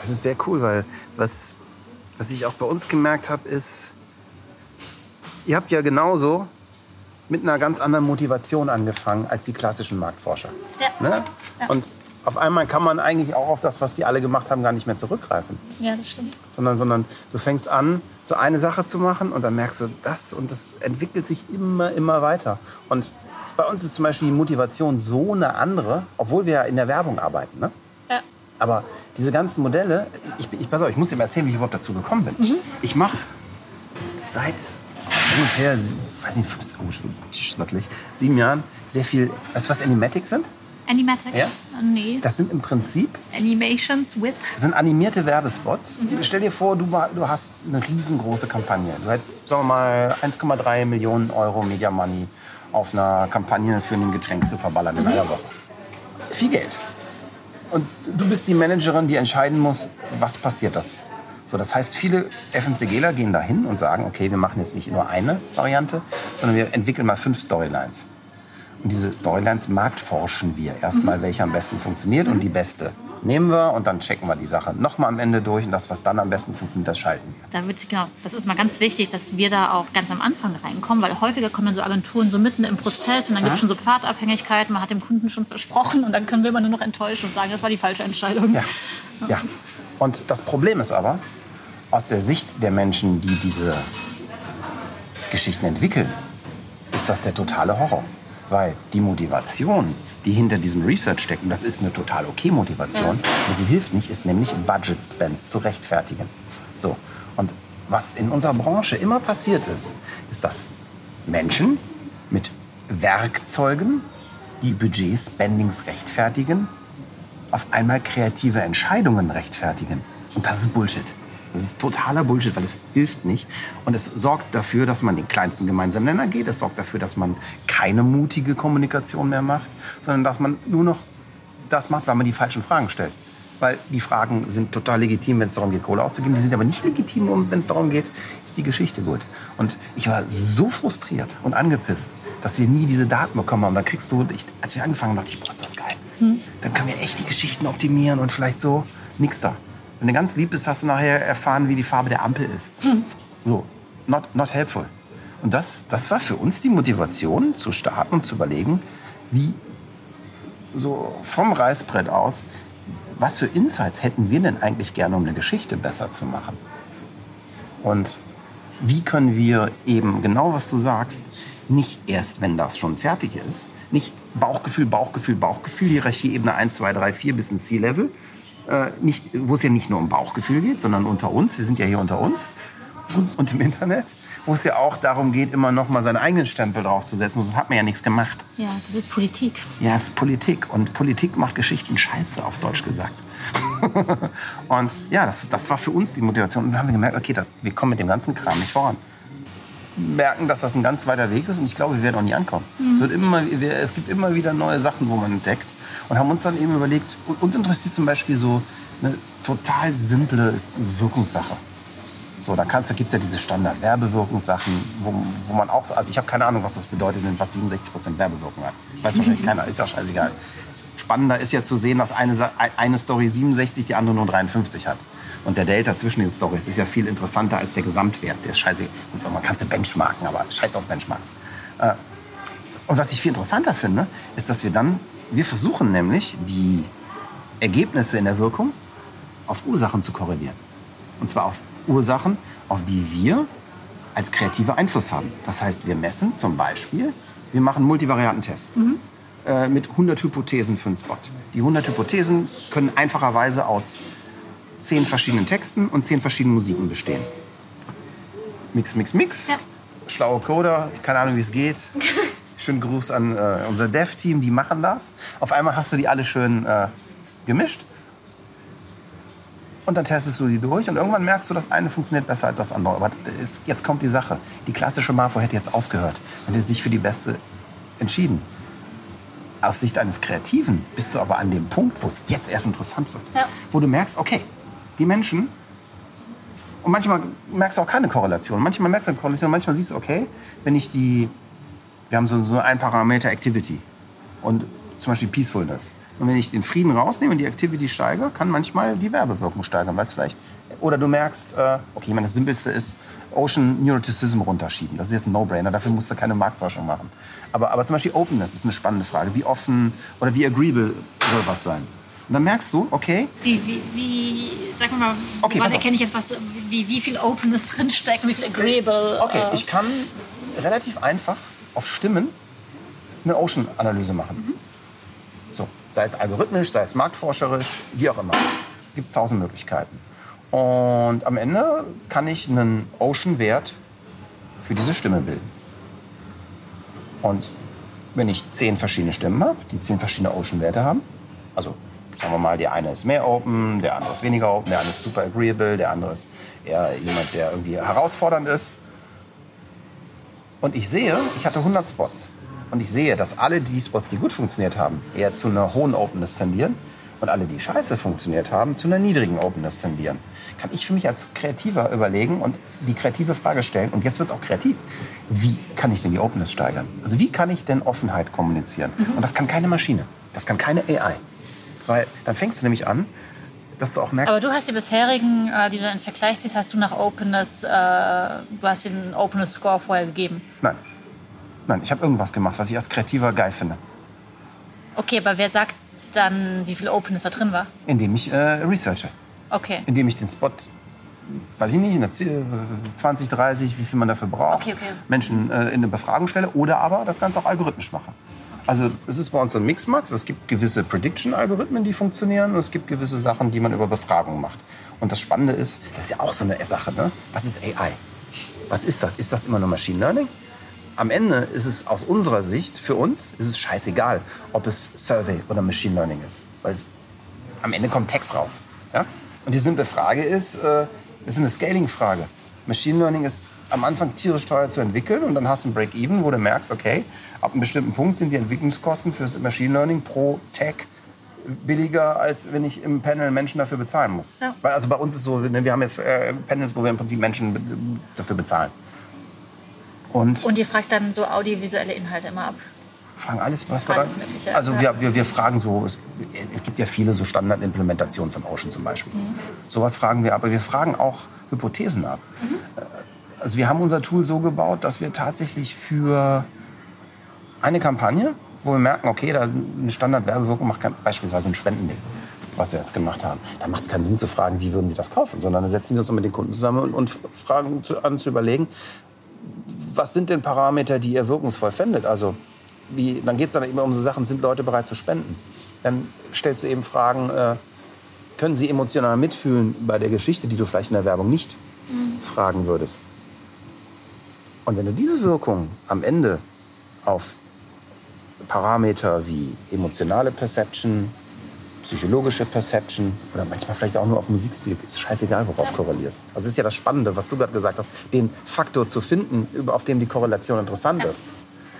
Speaker 2: Das ist sehr cool, weil was, was ich auch bei uns gemerkt habe, ist, ihr habt ja genauso mit einer ganz anderen Motivation angefangen als die klassischen Marktforscher.
Speaker 1: Ja.
Speaker 2: Ne? Und auf einmal kann man eigentlich auch auf das, was die alle gemacht haben, gar nicht mehr zurückgreifen.
Speaker 1: Ja, das stimmt.
Speaker 2: Sondern, sondern du fängst an, so eine Sache zu machen und dann merkst du das und das entwickelt sich immer, immer weiter. Und bei uns ist zum Beispiel die Motivation so eine andere, obwohl wir ja in der Werbung arbeiten. Ne?
Speaker 1: Ja.
Speaker 2: Aber diese ganzen Modelle, ich, ich, pass auf, ich muss dir mal erzählen, wie ich überhaupt dazu gekommen bin. Ich mache seit ungefähr, weiß nicht, fünf, oh, sieben Jahren sehr viel, weißt du, was Animatics sind?
Speaker 1: Animatics?
Speaker 2: Ja.
Speaker 1: Nee.
Speaker 2: Das sind im Prinzip
Speaker 1: Animations with.
Speaker 2: das sind animierte Werbespots. Stell dir vor, du, du hast eine riesengroße Kampagne. Du hättest, sagen wir mal, 1,3 Millionen Euro Media Money auf einer Kampagne für ein Getränk zu verballern in einer Woche. Viel Geld. Und du bist die Managerin, die entscheiden muss, was passiert das. So, das heißt, viele FMCGler gehen dahin und sagen, okay, wir machen jetzt nicht nur eine Variante, sondern wir entwickeln mal fünf Storylines. Und diese Storylines marktforschen wir. Erstmal, welche am besten funktioniert und die beste nehmen wir und dann checken wir die Sache nochmal am Ende durch und das, was dann am besten funktioniert, das schalten wir.
Speaker 1: Da wird, genau, das ist mal ganz wichtig, dass wir da auch ganz am Anfang reinkommen, weil häufiger kommen dann so Agenturen so mitten im Prozess und dann gibt es schon so Pfadabhängigkeiten, man hat dem Kunden schon versprochen und dann können wir immer nur noch enttäuschen und sagen, das war die falsche Entscheidung.
Speaker 2: Ja. ja. Und das Problem ist aber, aus der Sicht der Menschen, die diese Geschichten entwickeln, ist das der totale Horror. Weil die Motivation, die hinter diesem Research steckt, und das ist eine total okay Motivation, aber sie hilft nicht, ist nämlich Budget Spends zu rechtfertigen. So. Und was in unserer Branche immer passiert ist, ist, dass Menschen mit Werkzeugen, die Budget-Spendings rechtfertigen, auf einmal kreative Entscheidungen rechtfertigen. Und das ist Bullshit. Das ist totaler Bullshit, weil es hilft nicht. Und es sorgt dafür, dass man den kleinsten gemeinsamen Nenner geht. Es sorgt dafür, dass man keine mutige Kommunikation mehr macht, sondern dass man nur noch das macht, weil man die falschen Fragen stellt. Weil die Fragen sind total legitim, wenn es darum geht, Kohle auszugeben. Die sind aber nicht legitim, wenn es darum geht, ist die Geschichte gut. Und ich war so frustriert und angepisst, dass wir nie diese Daten bekommen haben. Da kriegst du, ich, als wir angefangen haben, dachte ich, boah, ist das geil. Dann können wir echt die Geschichten optimieren und vielleicht so, nix da. Wenn du ganz lieb bist, hast du nachher erfahren, wie die Farbe der Ampel ist. So, not, not helpful. Und das, das war für uns die Motivation, zu starten und zu überlegen, wie so vom Reißbrett aus, was für Insights hätten wir denn eigentlich gerne, um eine Geschichte besser zu machen? Und wie können wir eben genau, was du sagst, nicht erst, wenn das schon fertig ist, nicht Bauchgefühl, Bauchgefühl, Bauchgefühl, Hierarchieebene 1, 2, 3, 4 bis ins C-Level, äh, nicht- wo es ja nicht nur um Bauchgefühl geht, sondern unter uns, wir sind ja hier unter uns, und im Internet, wo es ja auch darum geht, immer noch mal seinen eigenen Stempel draufzusetzen. Sonst hat man ja nichts gemacht.
Speaker 1: Ja, das ist Politik.
Speaker 2: Ja, es ist Politik. Und Politik macht Geschichten scheiße, auf Deutsch gesagt. und ja, das, das war für uns die Motivation. Und dann haben wir gemerkt, okay, da, wir kommen mit dem ganzen Kram nicht voran. Merken, dass das ein ganz weiter Weg ist und ich glaube, wir werden auch nie ankommen. Es, wird immer, es gibt immer wieder neue Sachen, wo man entdeckt. Und haben uns dann eben überlegt, uns interessiert zum Beispiel so eine total simple Wirkungssache. So, da kannst, da gibt es ja diese Standard-Werbewirkungssachen, wo, wo man auch, also ich habe keine Ahnung, was das bedeutet, wenn was 67% Werbewirkung hat. Weiß wahrscheinlich keiner, ist ja scheißegal. Spannender ist ja zu sehen, dass eine, eine Story 67, die andere nur 53 hat. Und der Delta zwischen den Stories ist ja viel interessanter als der Gesamtwert. Der ist scheiße. Gut, man kann sie benchmarken, aber scheiß auf Benchmarks. Äh, Und was ich viel interessanter finde, ist, dass wir dann, wir versuchen nämlich, die Ergebnisse in der Wirkung auf Ursachen zu korrelieren. Und zwar auf Ursachen, auf die wir als Kreative Einfluss haben. Das heißt, wir messen zum Beispiel, wir machen einen Multivariatentest äh, mit 100 Hypothesen für einen Spot. Die 100 Hypothesen können einfacherweise aus 10 verschiedenen Texten und 10 verschiedenen Musiken bestehen. Mix, mix, mix.
Speaker 1: Ja.
Speaker 2: Schlaue Coder, keine Ahnung, wie es geht. Schönen Gruß an äh, unser Dev-Team, die machen das. Auf einmal hast du die alle schön äh, gemischt. Und dann testest du die durch und irgendwann merkst du, das eine funktioniert besser als das andere. Aber es- jetzt kommt die Sache. Die klassische Marfo hätte jetzt aufgehört und hätte sich für die beste entschieden. Aus Sicht eines Kreativen bist du aber an dem Punkt, wo es jetzt erst interessant wird.
Speaker 1: Ja.
Speaker 2: Wo du merkst, okay, die Menschen, und manchmal merkst du auch keine Korrelation. Manchmal merkst du eine Korrelation, manchmal siehst du, okay, wenn ich die, wir haben so, so ein Parameter Activity und zum Beispiel Peacefulness. Und wenn ich den Frieden rausnehme und die Activity steigere, kann manchmal die Werbewirkung steigern, weil es vielleicht, oder du merkst, äh, okay, ich meine, das Simpelste ist, Ocean Neuroticism runterschieben. Das ist jetzt ein No-Brainer, dafür musst du keine Marktforschung machen. Aber, aber zum Beispiel Openness ist eine spannende Frage. Wie offen oder wie agreeable soll was sein? Und dann merkst du, okay,
Speaker 1: Wie, wie, wie sag mal,
Speaker 2: Okay,
Speaker 1: woran erkenne ich jetzt, was, wie, wie viel Openness drinsteckt und wie viel Agreeable?
Speaker 2: Okay,
Speaker 1: äh,
Speaker 2: ich kann relativ einfach auf Stimmen eine Ocean-Analyse machen. So, sei es algorithmisch, sei es marktforscherisch, wie auch immer. Gibt es tausend Möglichkeiten. Und am Ende kann ich einen Ocean-Wert für diese Stimme bilden. Und wenn ich zehn verschiedene Stimmen habe, die zehn verschiedene Ocean-Werte haben, also sagen wir mal, der eine ist mehr open, der andere ist weniger open, der eine ist super agreeable, der andere ist eher jemand, der irgendwie herausfordernd ist. Und ich sehe, ich hatte 100 Spots. Und ich sehe, dass alle die Spots, die gut funktioniert haben, eher zu einer hohen Openness tendieren. Und alle, die scheiße funktioniert haben, zu einer niedrigen Openness tendieren. Kann ich für mich als Kreativer überlegen und die kreative Frage stellen, und jetzt wird es auch kreativ, wie kann ich denn die Openness steigern? Also wie kann ich denn Offenheit kommunizieren? Und das kann keine Maschine, das kann keine AI. Weil dann fängst du nämlich an, dass du auch merkst,
Speaker 1: Aber du hast die bisherigen, äh, die du dann Vergleich ziehst, hast du nach Openness, äh, du hast den Openness Score vorher gegeben.
Speaker 2: nein, nein, ich habe irgendwas gemacht, was ich als Kreativer geil finde.
Speaker 1: Okay, aber wer sagt dann, wie viel Openness da drin war?
Speaker 2: indem ich äh, researche.
Speaker 1: Okay.
Speaker 2: Indem ich den Spot, weiß ich nicht, in der Ziel- 20, 30, wie viel man dafür braucht,
Speaker 1: Okay, okay.
Speaker 2: Menschen äh, in eine Befragung stelle oder aber das Ganze auch algorithmisch mache. Also es ist bei uns ein Mixmax. Es gibt gewisse Prediction-Algorithmen, die funktionieren und es gibt gewisse Sachen, die man über Befragung macht. Und das Spannende ist, das ist ja auch so eine Sache, ne? was ist AI? Was ist das? Ist das immer nur Machine Learning? Am Ende ist es aus unserer Sicht, für uns, ist es scheißegal, ob es Survey oder Machine Learning ist. Weil es am Ende kommt Text raus. Ja? Und die simple Frage ist, äh, ist eine Scaling-Frage. Machine Learning ist am Anfang tierisch teuer zu entwickeln und dann hast du ein Break-Even, wo du merkst, okay, ab einem bestimmten Punkt sind die Entwicklungskosten fürs Machine Learning pro Tag billiger, als wenn ich im Panel Menschen dafür bezahlen muss.
Speaker 1: Ja.
Speaker 2: Weil also bei uns ist es so, ne, wir haben jetzt äh, Panels, wo wir im Prinzip Menschen dafür bezahlen. Und,
Speaker 1: Und ihr fragt dann so audiovisuelle Inhalte immer ab.
Speaker 2: fragen alles, was wir
Speaker 1: Alles
Speaker 2: dann.
Speaker 1: Mögliche,
Speaker 2: Also
Speaker 1: ja.
Speaker 2: wir, wir, wir fragen so, es, es gibt ja viele so Standardimplementationen von Ocean zum Beispiel. Sowas fragen wir, aber wir fragen auch Hypothesen ab. Also wir haben unser Tool so gebaut, dass wir tatsächlich für eine Kampagne, wo wir merken, okay, da eine Standardwerbewirkung macht beispielsweise ein Spendending, was wir jetzt gemacht haben. Da macht es keinen Sinn zu fragen, wie würden sie das kaufen, sondern dann setzen wir uns mit den Kunden zusammen und, und fragen zu, an zu überlegen, was sind denn Parameter, die ihr wirkungsvoll findet? Also, wie, dann geht es dann immer um so Sachen, sind Leute bereit zu spenden? Dann stellst du eben Fragen, äh, können sie emotional mitfühlen bei der Geschichte, die du vielleicht in der Werbung nicht fragen würdest. Und wenn du diese Wirkung am Ende auf Parameter wie emotionale Perception, psychologische Perception oder manchmal vielleicht auch nur auf Musikstil, ist scheißegal, worauf korrelierst. Also das ist ja das Spannende, was du gerade gesagt hast, den Faktor zu finden, auf dem die Korrelation interessant ist.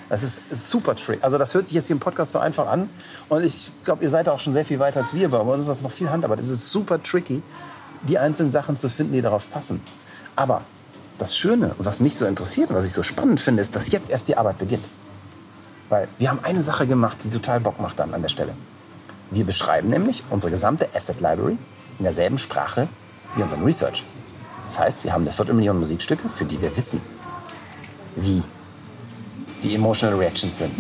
Speaker 2: Das ist, ist super tricky. Also das hört sich jetzt hier im Podcast so einfach an. Und ich glaube, ihr seid auch schon sehr viel weiter als wir. Bei uns ist das noch viel Handarbeit. Es ist super tricky, die einzelnen Sachen zu finden, die darauf passen. Aber das Schöne und was mich so interessiert und was ich so spannend finde, ist, dass jetzt erst die Arbeit beginnt. Weil wir haben eine Sache gemacht, die total Bock macht dann an der Stelle. Wir beschreiben nämlich unsere gesamte Asset Library in derselben Sprache wie unseren Research. Das heißt, wir haben eine Viertelmillion Musikstücke, für die wir wissen, wie die Emotional Reactions sind.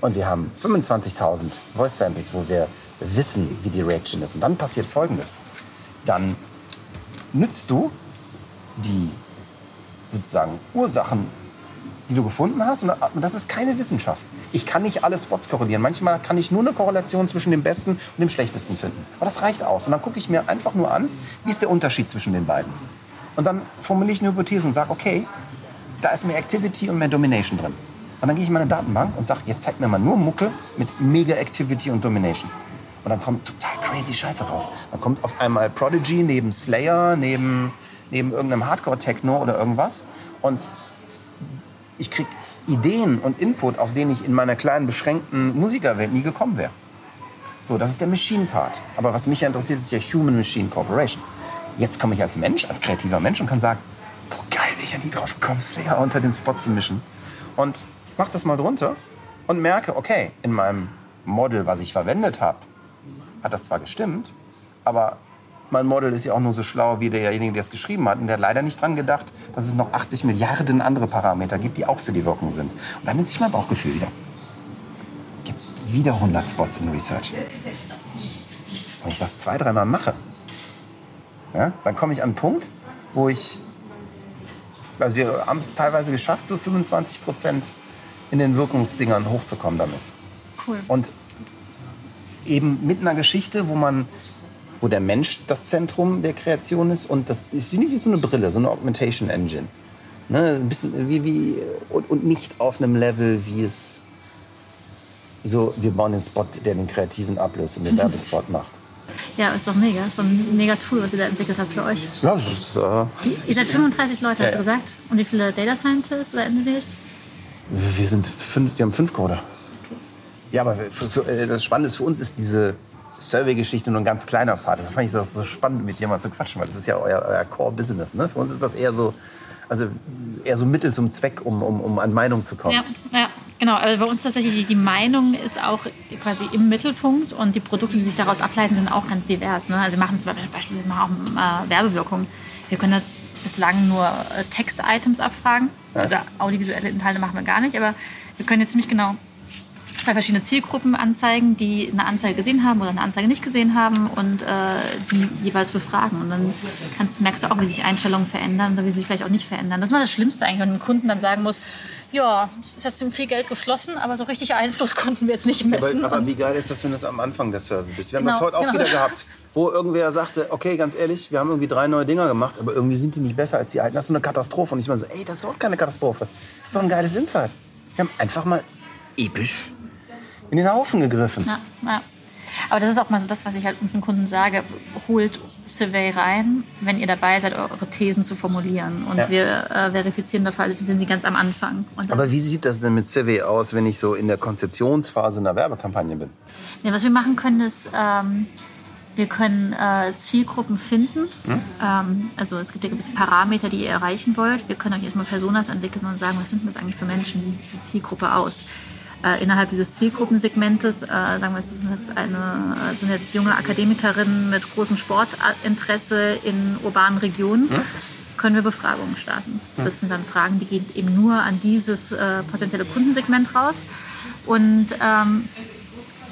Speaker 2: Und wir haben 25.000 Voice Samples, wo wir wissen, wie die Reaction ist. Und dann passiert Folgendes. Dann nützt du die sozusagen Ursachen, die du gefunden hast. Und das ist keine Wissenschaft. Ich kann nicht alle Spots korrelieren. Manchmal kann ich nur eine Korrelation zwischen dem Besten und dem Schlechtesten finden. Aber das reicht aus. Und dann gucke ich mir einfach nur an, wie ist der Unterschied zwischen den beiden. Und dann formuliere ich eine Hypothese und sage, okay, da ist mehr Activity und mehr Domination drin. Und dann gehe ich in meine Datenbank und sage, jetzt zeig mir mal nur Mucke mit mega Activity und Domination. Und dann kommt total crazy Scheiße raus. Dann kommt auf einmal Prodigy neben Slayer, neben, neben irgendeinem Hardcore-Techno oder irgendwas. Und ich kriege Ideen und Input, auf den ich in meiner kleinen, beschränkten Musikerwelt nie gekommen wäre. So, das ist der Machine-Part. Aber was mich ja interessiert, ist ja Human-Machine Corporation. Jetzt komme ich als Mensch, als kreativer Mensch und kann sagen, boah, geil, ich ja nie drauf gekommen, Slayer unter den Spot zu mischen. Und mach das mal drunter und merke, okay, in meinem Model, was ich verwendet habe, hat das zwar gestimmt, aber mein Model ist ja auch nur so schlau wie derjenige, der es geschrieben hat. Und der hat leider nicht dran gedacht, dass es noch 80 Milliarden andere Parameter gibt, die auch für die Wirkung sind. Und dann nutze ich mein Bauchgefühl wieder. Gibt wieder 100 Spots in Research. Wenn ich das zwei, dreimal mache, ja, dann komme ich an einen Punkt, wo ich. Also wir haben es teilweise geschafft, so 25 Prozent in den Wirkungsdingern hochzukommen damit.
Speaker 1: Cool.
Speaker 2: Und eben mit einer Geschichte, wo man, wo der Mensch das Zentrum der Kreation ist und das ist wie so eine Brille, so eine Augmentation Engine. Ne, ein bisschen wie, wie und, und nicht auf einem Level, wie es so, wir bauen den Spot, der den Kreativen ablöst und den Werbespot macht.
Speaker 1: Ja, ist doch mega. Doch ein mega Tool, was ihr da entwickelt habt für euch.
Speaker 2: Ja, das ist, äh,
Speaker 1: Wie, ihr seid 35 Leute, hast
Speaker 2: Ja,
Speaker 1: du gesagt? Und wie viele Data Scientists oder Engineers?
Speaker 2: wir sind fünf, wir haben fünf Coder. Ja, aber für, für, äh, das Spannende ist, für uns ist diese Survey-Geschichte nur ein ganz kleiner Part. Das fand ich das so spannend, mit dir mal zu quatschen, weil das ist ja euer, euer Core-Business. Ne? Für uns ist das eher so, also eher so Mittel zum Zweck, um, um, um an Meinung zu kommen.
Speaker 1: Ja, ja, genau. Also bei uns tatsächlich die, die Meinung ist auch quasi im Mittelpunkt und die Produkte, die sich daraus ableiten, sind auch ganz divers. Ne? Also wir machen zum Beispiel beispielsweise mal auch äh, Werbewirkung. Wir können da bislang nur äh, Text-Items abfragen. Also audiovisuelle Inhalte machen wir gar nicht, aber wir können jetzt ziemlich genau zwei verschiedene Zielgruppen anzeigen, die eine Anzeige gesehen haben oder eine Anzeige nicht gesehen haben und äh, die jeweils befragen. Und dann kannst, merkst du auch, wie sich Einstellungen verändern oder wie sie sich vielleicht auch nicht verändern. Das ist mal das Schlimmste eigentlich, wenn ein Kunden dann sagen muss, ja, es ist jetzt ziemlich viel Geld geflossen, aber so richtig Einfluss konnten wir jetzt nicht messen.
Speaker 2: Aber, aber wie geil ist das, wenn du es am Anfang der Survey bist? Wir haben
Speaker 1: Genau,
Speaker 2: das heute auch
Speaker 1: genau.
Speaker 2: wieder gehabt, wo irgendwer sagte, okay, ganz ehrlich, wir haben irgendwie drei neue Dinger gemacht, aber irgendwie sind die nicht besser als die alten. Das ist so eine Katastrophe. Und ich meine so, ey, das ist überhaupt keine Katastrophe. Das ist doch ein geiles Insight. Wir haben einfach mal episch in den Haufen gegriffen.
Speaker 1: Ja, ja. Aber das ist auch mal so das, was ich halt unseren Kunden sage. Holt Survey rein, wenn ihr dabei seid, eure Thesen zu formulieren. Und
Speaker 2: Ja.
Speaker 1: wir äh, verifizieren dafür, also wir sind sie ganz am Anfang.
Speaker 2: Aber wie sieht das denn mit Survey aus, wenn ich so in der Konzeptionsphase einer Werbekampagne bin?
Speaker 1: nee, was wir machen können, ist, ähm, wir können äh, Zielgruppen finden. Ähm, also es gibt ja gewisse Parameter, die ihr erreichen wollt. Wir können euch erstmal Personas entwickeln und sagen, was sind das eigentlich für Menschen? Wie sieht diese Zielgruppe aus? Äh, innerhalb dieses Zielgruppensegmentes, äh, sagen wir, es sind jetzt, eine, äh, sind jetzt junge Akademikerinnen mit großem Sportinteresse in urbanen Regionen. Können wir Befragungen starten. Das sind dann Fragen, die gehen eben nur an dieses äh, potenzielle Kundensegment raus. Und ähm,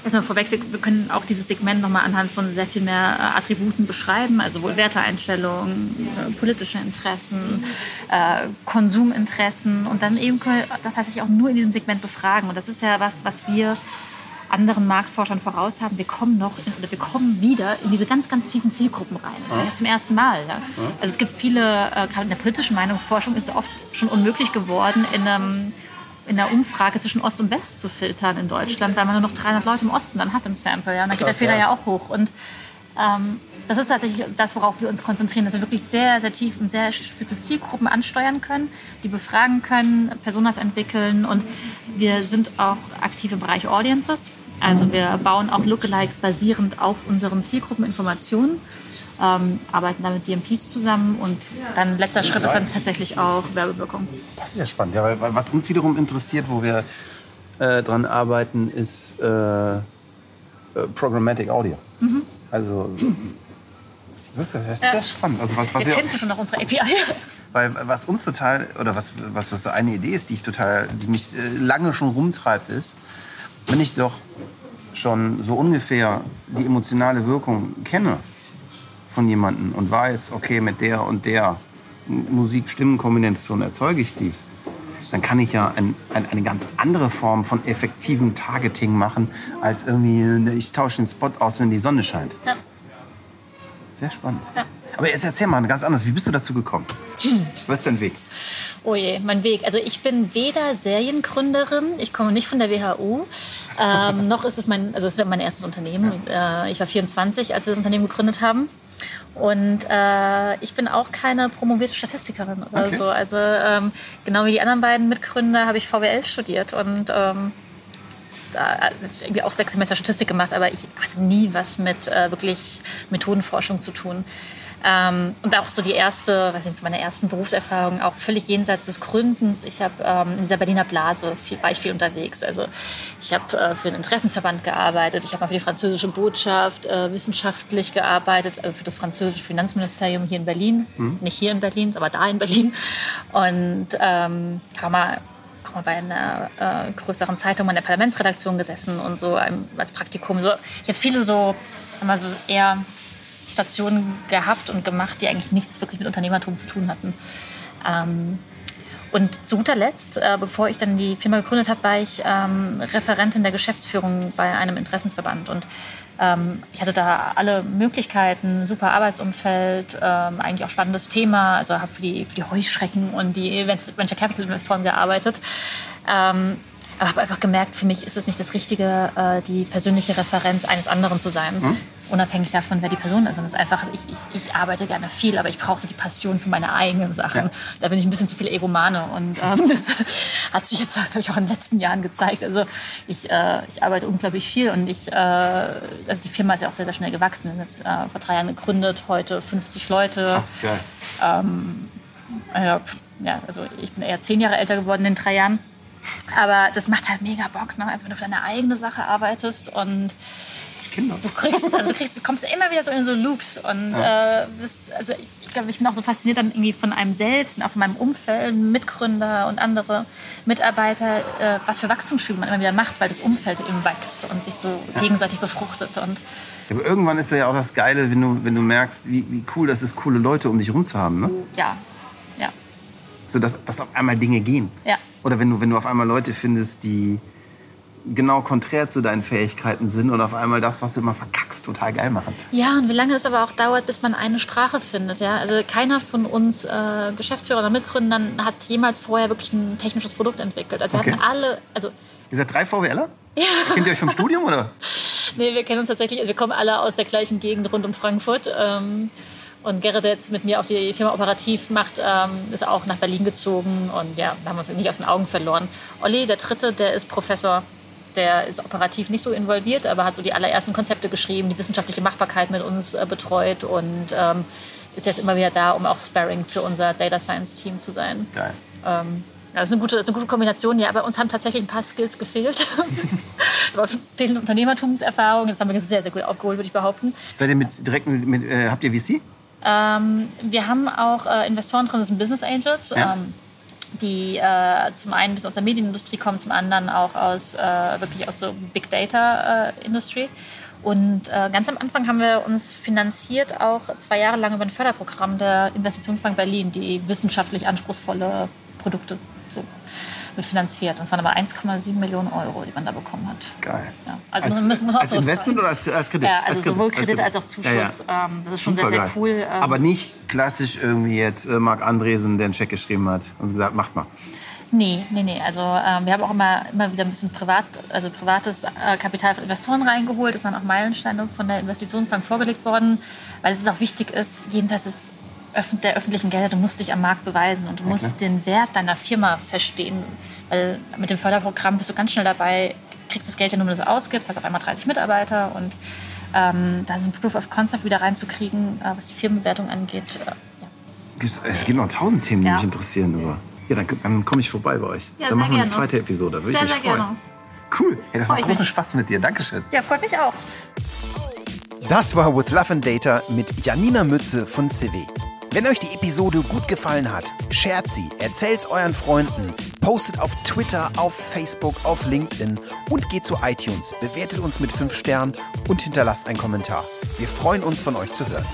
Speaker 1: Erstmal vorweg, wir, können auch dieses Segment nochmal anhand von sehr viel mehr äh, Attributen beschreiben, also wohl Werteeinstellungen, äh, politische Interessen, äh, Konsuminteressen und dann eben können wir das tatsächlich auch nur in diesem Segment befragen. Und das ist ja was, was wir anderen Marktforschern voraus haben, wir kommen noch in, oder wir kommen wieder in diese ganz, ganz tiefen Zielgruppen rein. Vielleicht auch zum ersten Mal. Ja. Also es gibt viele, äh, gerade in der politischen Meinungsforschung ist es oft schon unmöglich geworden, in einem in der Umfrage zwischen Ost und West zu filtern in Deutschland, weil man nur noch 300 Leute im Osten dann hat im Sample. Ja? Und dann geht der Fehler ja. ja auch hoch. Und ähm, das ist tatsächlich das, worauf wir uns konzentrieren, dass wir wirklich sehr, sehr tief und sehr spitze Zielgruppen ansteuern können, die befragen können, Personas entwickeln und wir sind auch aktiv im Bereich Audiences. Also wir bauen auch Lookalikes basierend auf unseren Zielgruppeninformationen, ähm, arbeiten da mit DMPs zusammen und dann letzter Schritt ist dann tatsächlich auch Werbewirkung.
Speaker 2: Das ist ja spannend, ja, weil was uns wiederum interessiert, wo wir äh, dran arbeiten, ist äh, äh Programmatic Audio. Mhm. Also das ist, das ist sehr spannend. Also was, was
Speaker 1: wir finden schon noch unsere API.
Speaker 2: Weil was uns total, oder was, was, was so eine Idee ist, die, ich total, die mich äh, lange schon rumtreibt, ist, wenn ich doch schon so ungefähr die emotionale Wirkung kenne von jemandem und weiß, okay, mit der und der Musik-Stimmen-Kombination erzeuge ich die, dann kann ich ja ein, ein, eine ganz andere Form von effektivem Targeting machen, als irgendwie, ich tausche den Spot aus, wenn die Sonne scheint. Ja. Sehr spannend. Ja. Aber jetzt erzähl mal ganz anders. Wie bist du dazu gekommen? Hm. Was ist dein Weg?
Speaker 1: Oh je, mein Weg. Also ich bin weder Seriengründerin, ich komme nicht von der WHU, ähm, noch ist es mein, also es mein erstes Unternehmen. Ja. Äh, ich war 24, als wir das Unternehmen gegründet haben. Und äh, ich bin auch keine promovierte Statistikerin oder okay. so. Also ähm, genau wie die anderen beiden Mitgründer habe ich VWL studiert und ähm, da irgendwie auch sechs Semester Statistik gemacht, aber ich hatte nie was mit äh, wirklich Methodenforschung zu tun. Ähm, und auch so die erste, weiß nicht, so meine ersten Berufserfahrungen, auch völlig jenseits des Gründens. Ich habe ähm, in dieser Berliner Blase viel, war ich viel unterwegs. Also ich habe äh, für einen Interessensverband gearbeitet, ich habe mal für die französische Botschaft äh, wissenschaftlich gearbeitet, also für das französische Finanzministerium hier in Berlin. Mhm. Nicht hier in Berlin, aber da in Berlin. Und ähm, habe mal auch mal bei einer äh, größeren Zeitung in der Parlamentsredaktion gesessen und so als Praktikum. So, ich habe viele so, mal so eher Stationen gehabt und gemacht, die eigentlich nichts wirklich mit Unternehmertum zu tun hatten. Ähm, und zu guter Letzt, äh, bevor ich dann die Firma gegründet habe, war ich ähm, Referentin der Geschäftsführung bei einem Interessensverband. Und ähm, ich hatte da alle Möglichkeiten, super Arbeitsumfeld, ähm, eigentlich auch spannendes Thema. Also habe für die, für die Heuschrecken und die Venture Capital Investoren gearbeitet. Ähm, aber habe einfach gemerkt, für mich ist es nicht das Richtige, äh, die persönliche Referenz eines anderen zu sein. Mhm. Unabhängig davon, wer die Person ist. Und es ist einfach, ich, ich, ich arbeite gerne viel, aber ich brauche so die Passion für meine eigenen Sachen. Ja. Da bin ich ein bisschen zu viel Egomane. Und ähm, das hat sich jetzt, glaube ich, auch in den letzten Jahren gezeigt. Also ich, äh, ich arbeite unglaublich viel und ich, äh, also die Firma ist ja auch sehr, sehr schnell gewachsen. Wir sind jetzt äh, vor drei Jahren gegründet, heute 50 Leute. Krass, geil. Ähm, ja, also ich bin eher zehn Jahre älter geworden in drei Jahren. Aber das macht halt mega Bock, ne? Also wenn du für deine eigene Sache arbeitest und Du kriegst, also du kriegst, du kommst immer wieder so in so Loops und ja. äh, bist, also ich, ich glaube, ich bin auch so fasziniert dann irgendwie von einem selbst und auch von meinem Umfeld, Mitgründer und andere Mitarbeiter, äh, was für Wachstumsschübe man immer wieder macht, weil das Umfeld eben wächst und sich so ja. gegenseitig befruchtet und
Speaker 2: aber irgendwann ist ja auch das Geile, wenn du, wenn du merkst, wie, wie cool das ist, coole Leute um dich herum zu haben. Ne?
Speaker 1: Ja, ja.
Speaker 2: So, dass, dass auf einmal Dinge gehen.
Speaker 1: Ja.
Speaker 2: Oder wenn du, wenn du auf einmal Leute findest, die genau konträr zu deinen Fähigkeiten sind und auf einmal das, was du immer verkackst, total geil machen.
Speaker 1: Ja, und wie lange es aber auch dauert, bis man eine Sprache findet. Ja? Also keiner von uns äh, Geschäftsführern oder Mitgründern hat jemals vorher wirklich ein technisches Produkt entwickelt. Also wir okay. hatten alle... Also
Speaker 2: Ihr seid drei VWLer? Ja. Kennt ihr euch vom Studium, oder?
Speaker 1: nee, wir kennen uns tatsächlich... Also wir kommen alle aus der gleichen Gegend rund um Frankfurt. Ähm, und Gerrit, der jetzt mit mir auch die Firma operativ macht, ähm, ist auch nach Berlin gezogen. Und ja, da haben wir uns nicht aus den Augen verloren. Olli, der Dritte, der ist Professor. Der ist operativ nicht so involviert, aber hat so die allerersten Konzepte geschrieben, die wissenschaftliche Machbarkeit mit uns äh, betreut und ähm, ist jetzt immer wieder da, um auch Sparring für unser Data Science Team zu sein.
Speaker 2: Geil.
Speaker 1: Ähm, ja, das ist, eine gute, das ist eine gute Kombination. Ja, aber uns haben tatsächlich ein paar Skills gefehlt. aber fehlende Unternehmertumserfahrung. Jetzt haben wir sehr, sehr gut aufgeholt, würde ich behaupten.
Speaker 2: Seid ihr mit, direkt mit, mit äh, habt ihr VC?
Speaker 1: Ähm, wir haben auch äh, Investoren drin, das sind Business Angels. Ja. Ähm, die äh, zum einen ein bisschen aus der Medienindustrie kommen, zum anderen auch aus äh, wirklich aus so Big Data äh, Industry. Und äh, ganz am Anfang haben wir uns finanziert auch zwei Jahre lang über ein Förderprogramm der Investitionsbank Berlin, die wissenschaftlich anspruchsvolle Produkte so finanziert. Und es waren aber 1,7 Millionen Euro, die man da bekommen hat.
Speaker 2: Geil.
Speaker 1: Ja. Also
Speaker 2: als,
Speaker 1: muss, muss
Speaker 2: als Investment oder als, als Kredit?
Speaker 1: Ja, also
Speaker 2: als Kredit,
Speaker 1: sowohl
Speaker 2: als
Speaker 1: Kredit als auch Zuschuss.
Speaker 2: Ja.
Speaker 1: Ähm, das ist schon sehr, sehr
Speaker 2: Supergeil.
Speaker 1: cool. Ähm,
Speaker 2: Aber nicht klassisch irgendwie jetzt äh, Marc Andresen, der einen Check geschrieben hat und gesagt, macht mal.
Speaker 1: Nee, nee, nee. Also ähm, wir haben auch immer, immer wieder ein bisschen privat, also privates äh, Kapital von Investoren reingeholt. Es waren auch Meilensteine von der Investitionsbank vorgelegt worden, weil es auch wichtig ist, jenseits des der öffentlichen Gelder, du musst dich am Markt beweisen und du musst den Wert deiner Firma verstehen. Weil mit dem Förderprogramm bist du ganz schnell dabei, kriegst das Geld ja nur, wenn du es ausgibst, hast auf einmal 30 Mitarbeiter und ähm, da so ein Proof of Concept wieder reinzukriegen, äh, was die Firmenbewertung angeht. Äh, ja.
Speaker 2: Es gibt noch tausend Themen, die
Speaker 1: Ja.
Speaker 2: mich interessieren. Aber ja, dann, dann komme ich vorbei bei euch.
Speaker 1: Ja,
Speaker 2: dann
Speaker 1: sehr
Speaker 2: machen wir eine
Speaker 1: gerne.
Speaker 2: zweite Episode. Da würde ich
Speaker 1: Sehr,
Speaker 2: mich
Speaker 1: sehr
Speaker 2: freuen.
Speaker 1: gerne.
Speaker 2: Cool. Hey, das
Speaker 1: Freu
Speaker 2: macht
Speaker 1: ich
Speaker 2: großen
Speaker 1: mich.
Speaker 2: Spaß mit dir. Dankeschön.
Speaker 1: ja, freut mich auch.
Speaker 2: Das war With Love and Data mit Janina Mütze von Civi. Wenn euch die Episode gut gefallen hat, shared sie, erzählt's euren Freunden, postet auf Twitter, auf Facebook, auf LinkedIn und geht zu iTunes, bewertet uns mit 5 Sternen und hinterlasst einen Kommentar. Wir freuen uns, von euch zu hören.